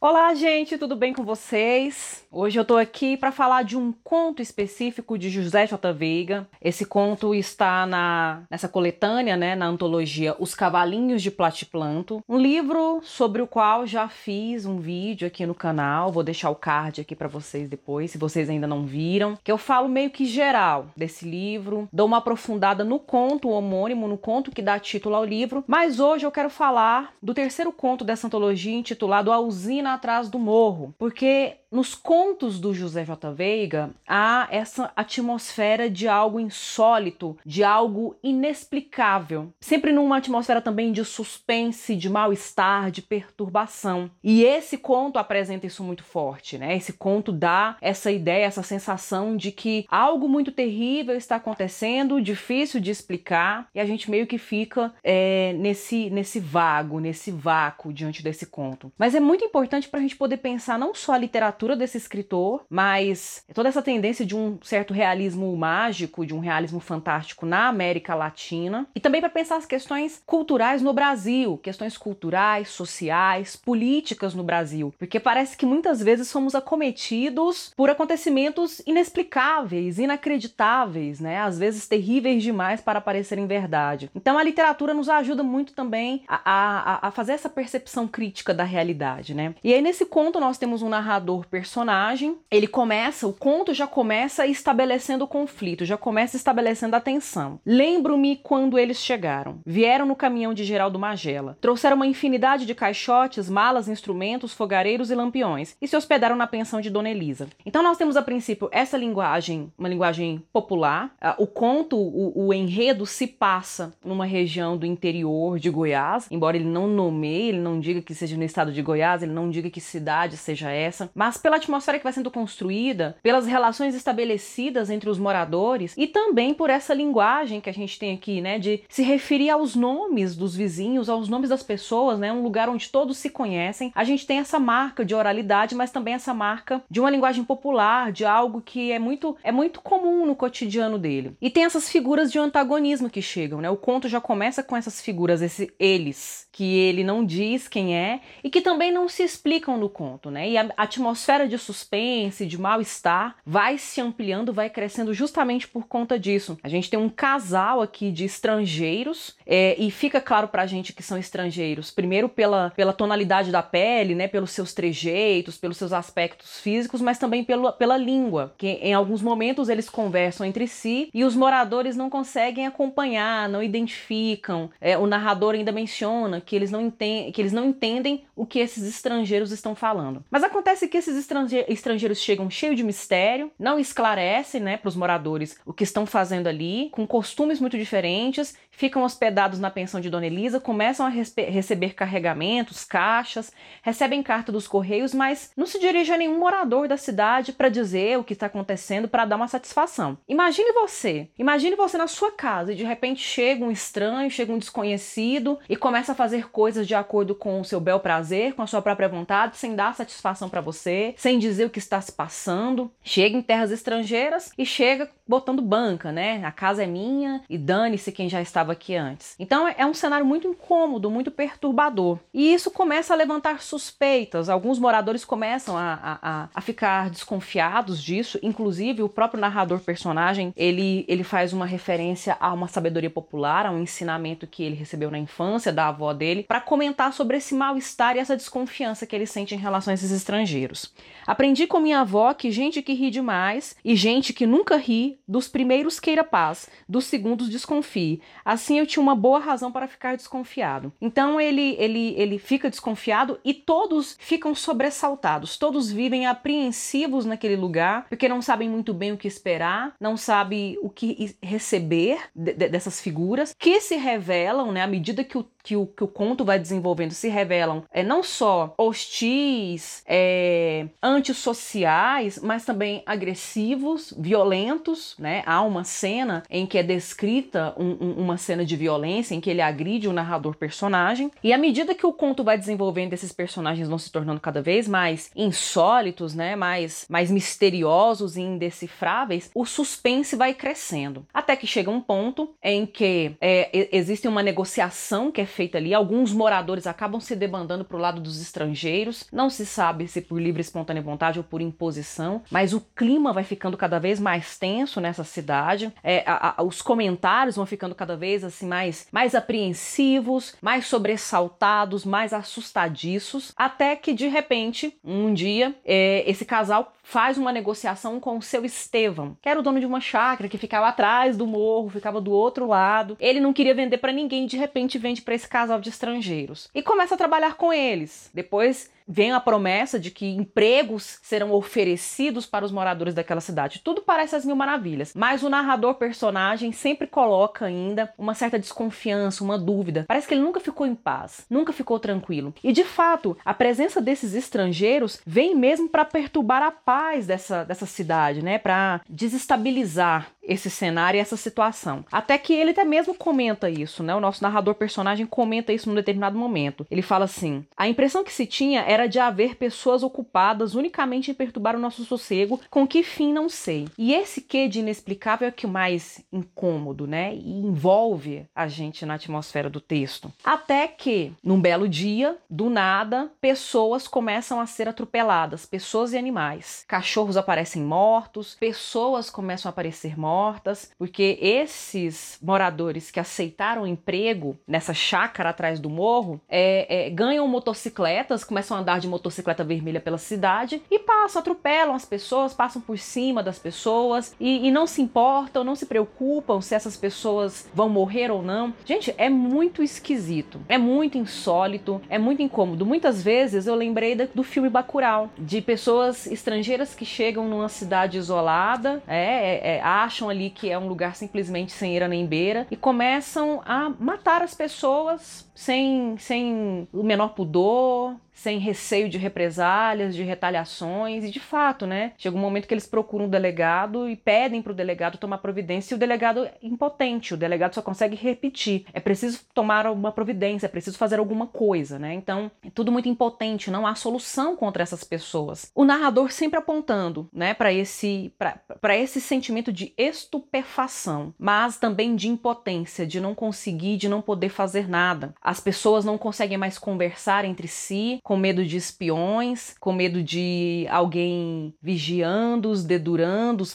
Olá, gente, tudo bem com vocês? Hoje eu tô aqui para falar de um conto específico de José J. Veiga. Esse conto está na nessa coletânea, né, na antologia Os Cavalinhos de Platiplanto, um livro sobre o qual já fiz um vídeo aqui no canal. Vou deixar o card aqui para vocês depois, se vocês ainda não viram, que eu falo meio que geral desse livro, dou uma aprofundada no conto homônimo, no conto que dá título ao livro, mas hoje eu quero falar do terceiro conto dessa antologia intitulado A Usina Atrás do Morro, porque nos contos do José J. Veiga há essa atmosfera de algo insólito, de algo inexplicável, sempre numa atmosfera também de suspense, de mal-estar, de perturbação. E esse conto apresenta isso muito forte, né? Esse conto dá essa ideia, essa sensação de que algo muito terrível está acontecendo, difícil de explicar, e a gente meio que fica é, nesse, nesse vago, nesse vácuo diante desse conto. Mas é muito importante para a gente poder pensar não só a literatura literatura desse escritor, mas toda essa tendência de um certo realismo mágico, de um realismo fantástico na América Latina, e também para pensar as questões culturais no Brasil, questões culturais, sociais, políticas no Brasil, porque parece que muitas vezes somos acometidos por acontecimentos inexplicáveis, inacreditáveis, né? Às vezes terríveis demais para parecerem verdade. Então a literatura nos ajuda muito também a, a, a fazer essa percepção crítica da realidade, né? E aí nesse conto nós temos um narrador personagem, ele começa, o conto já começa estabelecendo o conflito, já começa estabelecendo a tensão. Lembro-me quando eles chegaram. Vieram no caminhão de Geraldo Magela. Trouxeram uma infinidade de caixotes, malas, instrumentos, fogareiros e lampiões e se hospedaram na pensão de Dona Elisa. Então nós temos a princípio essa linguagem, uma linguagem popular. Ah, o conto, o, o enredo se passa numa região do interior de Goiás, embora ele não nomeie, ele não diga que seja no estado de Goiás, ele não diga que cidade seja essa, mas pela atmosfera que vai sendo construída, pelas relações estabelecidas entre os moradores e também por essa linguagem que a gente tem aqui, né, de se referir aos nomes dos vizinhos, aos nomes das pessoas, né, um lugar onde todos se conhecem. A gente tem essa marca de oralidade, mas também essa marca de uma linguagem popular, de algo que é muito é muito comum no cotidiano dele. E tem essas figuras de antagonismo que chegam, né? O conto já começa com essas figuras, esse eles, que ele não diz quem é e que também não se explicam no conto, né? E a atmosfera atmosfera de suspense, de mal-estar, vai se ampliando, vai crescendo justamente por conta disso. A gente tem um casal aqui de estrangeiros é, e fica claro pra gente que são estrangeiros, primeiro pela, pela tonalidade da pele, né, pelos seus trejeitos, pelos seus aspectos físicos, mas também pelo, pela língua, que em alguns momentos eles conversam entre si e os moradores não conseguem acompanhar, não identificam. É, o narrador ainda menciona que eles, não entendem, que eles não entendem o que esses estrangeiros estão falando. Mas acontece que esses estrangeiros chegam cheio de mistério, não esclarecem, né, para os moradores o que estão fazendo ali, com costumes muito diferentes, ficam hospedados na pensão de Dona Elisa, começam a receber carregamentos, caixas, recebem carta dos correios, mas não se dirige a nenhum morador da cidade para dizer o que está acontecendo, para dar uma satisfação. Imagine você, imagine você na sua casa e de repente chega um estranho, chega um desconhecido e começa a fazer coisas de acordo com o seu bel prazer, com a sua própria vontade, sem dar satisfação para você, sem dizer o que está se passando, chega em terras estrangeiras e chega botando banca, né? A casa é minha e dane-se quem já estava aqui antes. Então é um cenário muito incômodo, muito perturbador. E isso começa a levantar suspeitas. Alguns moradores começam a, a, a ficar desconfiados disso. Inclusive, o próprio narrador personagem ele, ele faz uma referência a uma sabedoria popular, a um ensinamento que ele recebeu na infância da avó dele, para comentar sobre esse mal-estar e essa desconfiança que ele sente em relação a esses estrangeiros. Aprendi com minha avó que gente que ri demais e gente que nunca ri, dos primeiros queira paz, dos segundos desconfie. Assim eu tinha uma boa razão para ficar desconfiado. Então ele ele ele fica desconfiado e todos ficam sobressaltados. Todos vivem apreensivos naquele lugar porque não sabem muito bem o que esperar, não sabem o que receber de, de, dessas figuras que se revelam, né, à medida que o que o, que o conto vai desenvolvendo se revelam é, não só hostis, é, antissociais, mas também agressivos, violentos, né? Há uma cena em que é descrita um, um, uma cena de violência em que ele agride o narrador personagem. E à medida que o conto vai desenvolvendo, esses personagens vão se tornando cada vez mais insólitos, né? Mais, mais misteriosos e indecifráveis, o suspense vai crescendo. Até que chega um ponto em que é, existe uma negociação que é feita ali, alguns moradores acabam se debandando para o lado dos estrangeiros, não se sabe se por livre espontânea vontade ou por imposição, mas o clima vai ficando cada vez mais tenso nessa cidade, é, a, a, os comentários vão ficando cada vez assim mais, mais apreensivos, mais sobressaltados, mais assustadiços, até que de repente, um dia, é, esse casal faz uma negociação com o seu Estevão, que era o dono de uma chácara que ficava atrás do morro, ficava do outro lado. Ele não queria vender para ninguém, de repente vende para esse casal de estrangeiros e começa a trabalhar com eles. Depois vem a promessa de que empregos serão oferecidos para os moradores daquela cidade. Tudo parece as mil maravilhas, mas o narrador personagem sempre coloca ainda uma certa desconfiança, uma dúvida. Parece que ele nunca ficou em paz, nunca ficou tranquilo. E de fato, a presença desses estrangeiros vem mesmo para perturbar a paz dessa, dessa cidade, né? Para desestabilizar esse cenário e essa situação. Até que ele até mesmo comenta isso, né? O nosso narrador personagem comenta isso num determinado momento. Ele fala assim: a impressão que se tinha era de haver pessoas ocupadas unicamente em perturbar o nosso sossego, com que fim não sei. E esse quê de inexplicável é o que mais incômodo, né? E envolve a gente na atmosfera do texto. Até que, num belo dia, do nada, pessoas começam a ser atropeladas, pessoas e animais. Cachorros aparecem mortos, pessoas começam a aparecer mortas mortas, porque esses moradores que aceitaram emprego nessa chácara atrás do morro é, é, ganham motocicletas, começam a andar de motocicleta vermelha pela cidade e passam, atropelam as pessoas, passam por cima das pessoas e, e não se importam, não se preocupam se essas pessoas vão morrer ou não. Gente, é muito esquisito, é muito insólito, é muito incômodo. Muitas vezes eu lembrei do filme Bacurau, de pessoas estrangeiras que chegam numa cidade isolada, é, é, é acham acham ali que é um lugar simplesmente sem eira nem beira e começam a matar as pessoas sem, sem o menor pudor, sem receio de represálias, de retaliações, e de fato, né? Chega um momento que eles procuram um delegado e pedem para o delegado tomar providência e o delegado é impotente, o delegado só consegue repetir. É preciso tomar alguma providência, é preciso fazer alguma coisa, né? Então, é tudo muito impotente, não há solução contra essas pessoas. O narrador sempre apontando, né, para esse para esse sentimento de estupefação, mas também de impotência, de não conseguir, de não poder fazer nada. As pessoas não conseguem mais conversar entre si, com medo de espiões, com medo de alguém vigiando-os, dedurando-os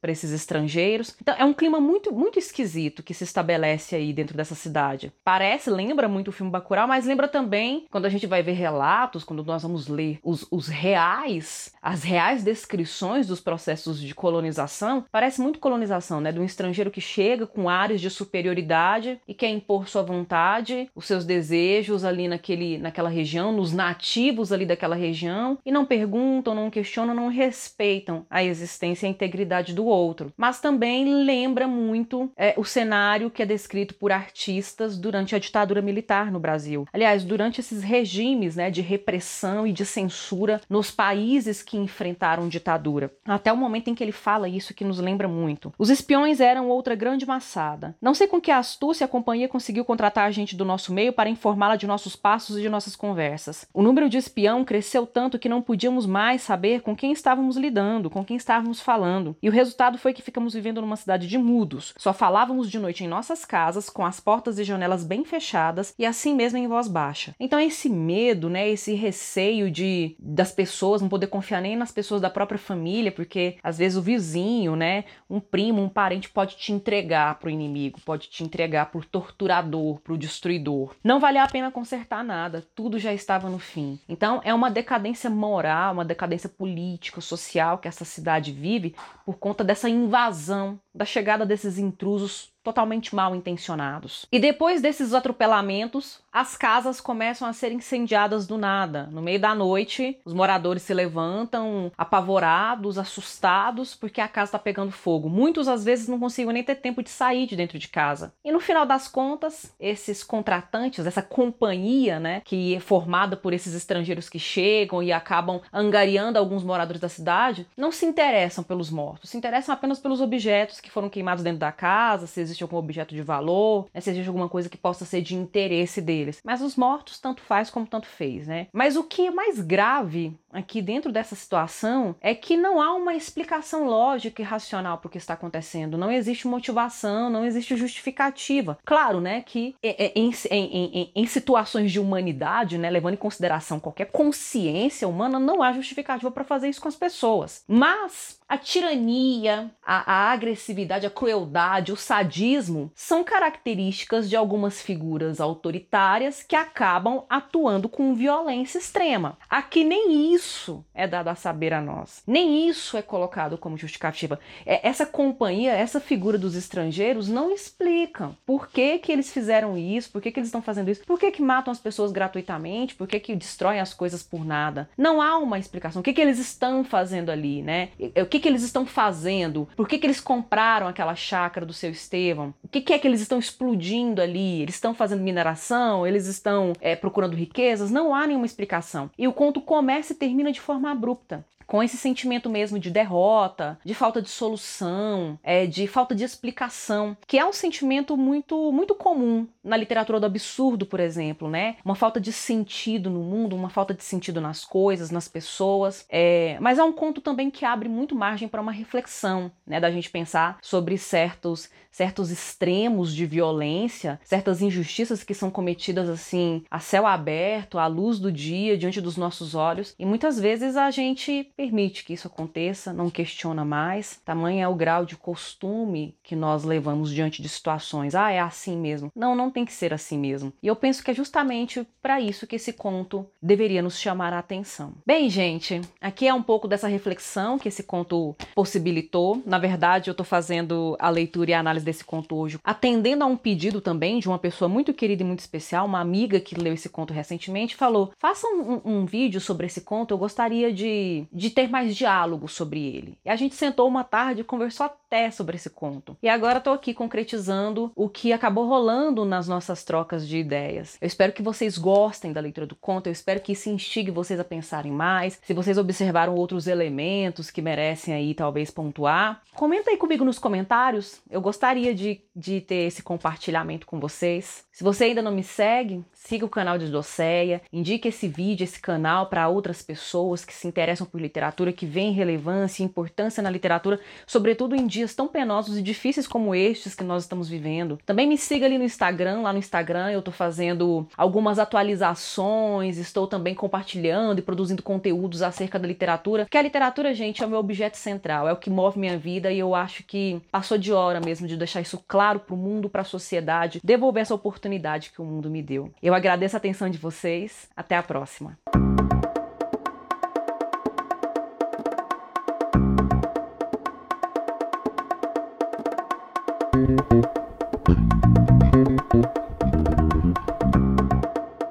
para esses estrangeiros. Então é um clima muito, muito esquisito que se estabelece aí dentro dessa cidade. Parece, lembra muito o filme Bacurau, mas lembra também quando a gente vai ver relatos, quando nós vamos ler os, os reais, as reais descrições dos processos de colonização, parece muito colonização, né? De um estrangeiro que chega com áreas de superioridade e quer impor sua vontade, os seus desejos ali naquele, naquela região, nos nativos ali daquela região e não perguntam, não questionam, não respeitam a existência e a integridade do outro. Mas também lembra muito é, o cenário que é descrito por artistas durante a ditadura militar no Brasil. Aliás, durante esses regimes né, de repressão e de censura nos países que enfrentaram ditadura. Até o momento em que ele fala isso que nos lembra muito. Os espiões eram outra grande massada. Não sei com que astúcia a companhia conseguiu contratar a gente do nosso meio para informá-la de nossos passos e de nossas conversas. O número de espião cresceu tanto que não podíamos mais saber com quem estávamos lidando, com quem estávamos falando. E o resultado foi que ficamos vivendo numa cidade de mudos. Só falávamos de noite em nossas casas, com as portas e janelas bem fechadas e assim mesmo em voz baixa. Então esse medo, né, esse receio de das pessoas não poder confiar nem nas pessoas da própria família, porque às vezes o vizinho, né, um primo, um parente pode te entregar pro inimigo, pode te entregar pro torturador, pro destruidor. Não valia a pena consertar nada, tudo já estava no fim. Então é uma decadência moral, uma decadência política, social que essa cidade vive por conta dessa invasão, da chegada desses intrusos totalmente mal intencionados. E depois desses atropelamentos, as casas começam a ser incendiadas do nada. No meio da noite, os moradores se levantam apavorados, assustados, porque a casa está pegando fogo. Muitos às vezes não conseguem nem ter tempo de sair de dentro de casa. E no final das contas, esses contratantes, essa companhia, né, que é formada por esses estrangeiros que chegam e acabam angariando alguns moradores da cidade, não se interessam pelos mortos, se interessam apenas pelos objetos que foram queimados dentro da casa, se existe algum objeto de valor, né, se existe alguma coisa que possa ser de interesse deles. Mas os mortos tanto faz como tanto fez, né? Mas o que é mais grave aqui dentro dessa situação é que não há uma explicação lógica e racional para o que está acontecendo. Não existe motivação, não existe justificativa. Claro, né, que é, é, em, em, em, em situações de humanidade, né, levando em consideração qualquer consciência humana, não há justificativa para fazer isso com as pessoas. Mas a tirania, a, a, agressividade, a crueldade, o sadismo são características de algumas figuras autoritárias que acabam atuando com violência extrema. Aqui nem isso é dado a saber a nós, nem isso é colocado como justificativa. É, essa companhia, essa figura dos estrangeiros não explicam por que, que eles fizeram isso, por que, que eles estão fazendo isso, por que, que matam as pessoas gratuitamente, por que, que destroem as coisas por nada. Não há uma explicação. O que, que eles estão fazendo ali, né? O que que, que eles estão fazendo? Por que, que eles compraram aquela chácara do seu Estevão? O que, que é que eles estão explodindo ali? Eles estão fazendo mineração? Eles estão é, procurando riquezas? Não há nenhuma explicação. E o conto começa e termina de forma abrupta com esse sentimento mesmo de derrota, de falta de solução, é, de falta de explicação, que é um sentimento muito, muito comum na literatura do absurdo, por exemplo, né? Uma falta de sentido no mundo, uma falta de sentido nas coisas, nas pessoas. É, mas é um conto também que abre muito margem para uma reflexão, né? Da gente pensar sobre certos, certos extremos de violência, certas injustiças que são cometidas assim a céu aberto, à luz do dia, diante dos nossos olhos. E muitas vezes a gente permite que isso aconteça, não questiona mais. Tamanho é o grau de costume que nós levamos diante de situações. Ah, é assim mesmo. Não, não tem que ser assim mesmo. E eu penso que é justamente para isso que esse conto deveria nos chamar a atenção. Bem, gente, aqui é um pouco dessa reflexão que esse conto possibilitou. Na verdade, eu estou fazendo a leitura e a análise desse conto hoje, atendendo a um pedido também de uma pessoa muito querida e muito especial, uma amiga que leu esse conto recentemente, falou: faça um, um vídeo sobre esse conto, eu gostaria de, de de ter mais diálogo sobre ele. E a gente sentou uma tarde e conversou até sobre esse conto. E agora estou aqui concretizando o que acabou rolando nas nossas trocas de ideias. Eu espero que vocês gostem da leitura do conto, eu espero que isso instigue vocês a pensarem mais. Se vocês observaram outros elementos que merecem aí talvez pontuar, comenta aí comigo nos comentários. Eu gostaria de, de ter esse compartilhamento com vocês. Se você ainda não me segue, siga o canal de Doceia, indique esse vídeo, esse canal para outras pessoas que se interessam por literatura, que veem relevância e importância na literatura, sobretudo em dias tão penosos e difíceis como estes que nós estamos vivendo. Também me siga ali no Instagram, lá no Instagram eu estou fazendo algumas atualizações, estou também compartilhando e produzindo conteúdos acerca da literatura, que a literatura, gente, é o meu objeto central, é o que move minha vida e eu acho que passou de hora mesmo de deixar isso claro para o mundo, para a sociedade, devolver essa oportunidade que o mundo me deu. Eu agradeço a atenção de vocês. Até a próxima.